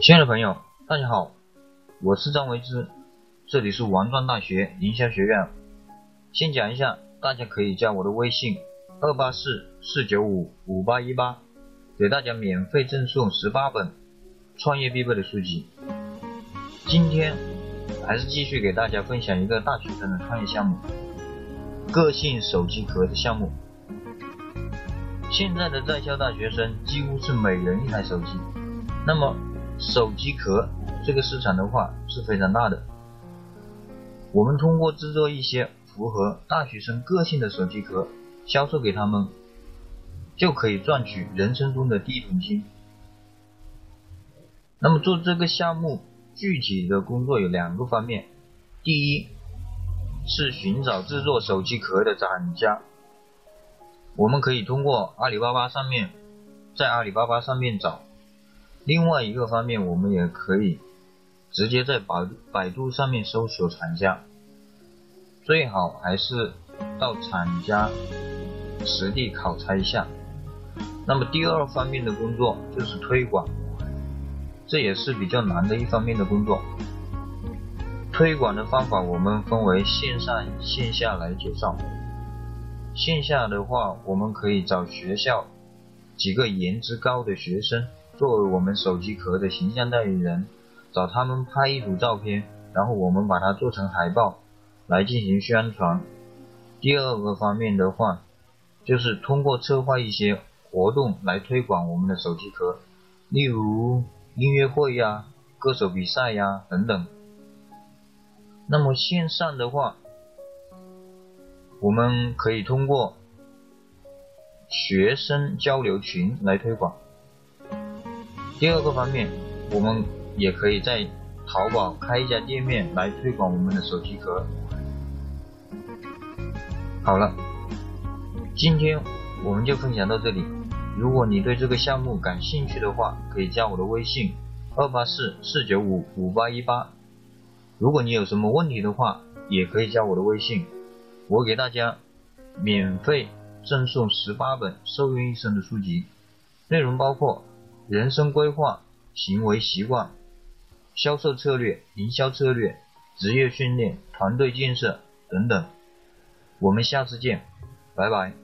亲爱的朋友，大家好，我是张维之，这里是王庄大学营销学院。先讲一下，大家可以加我的微信二八四四九五五八一八，给大家免费赠送十八本创业必备的书籍。今天还是继续给大家分享一个大学生的创业项目——个性手机壳的项目。现在的在校大学生几乎是每人一台手机，那么手机壳这个市场的话是非常大的。我们通过制作一些符合大学生个性的手机壳，销售给他们，就可以赚取人生中的第一桶金。那么做这个项目具体的工作有两个方面，第一是寻找制作手机壳的厂家。我们可以通过阿里巴巴上面，在阿里巴巴上面找。另外一个方面，我们也可以直接在百百度上面搜索厂家，最好还是到厂家实地考察一下。那么第二方面的工作就是推广，这也是比较难的一方面的工作。推广的方法我们分为线上、线下来介绍。线下的话，我们可以找学校几个颜值高的学生作为我们手机壳的形象代言人，找他们拍一组照片，然后我们把它做成海报来进行宣传。第二个方面的话，就是通过策划一些活动来推广我们的手机壳，例如音乐会呀、歌手比赛呀等等。那么线上的话，我们可以通过学生交流群来推广。第二个方面，我们也可以在淘宝开一家店面来推广我们的手机壳。好了，今天我们就分享到这里。如果你对这个项目感兴趣的话，可以加我的微信二八四四九五五八一八。如果你有什么问题的话，也可以加我的微信。我给大家免费赠送十八本受用一生的书籍，内容包括人生规划、行为习惯、销售策略、营销策略、职业训练、团队建设等等。我们下次见，拜拜。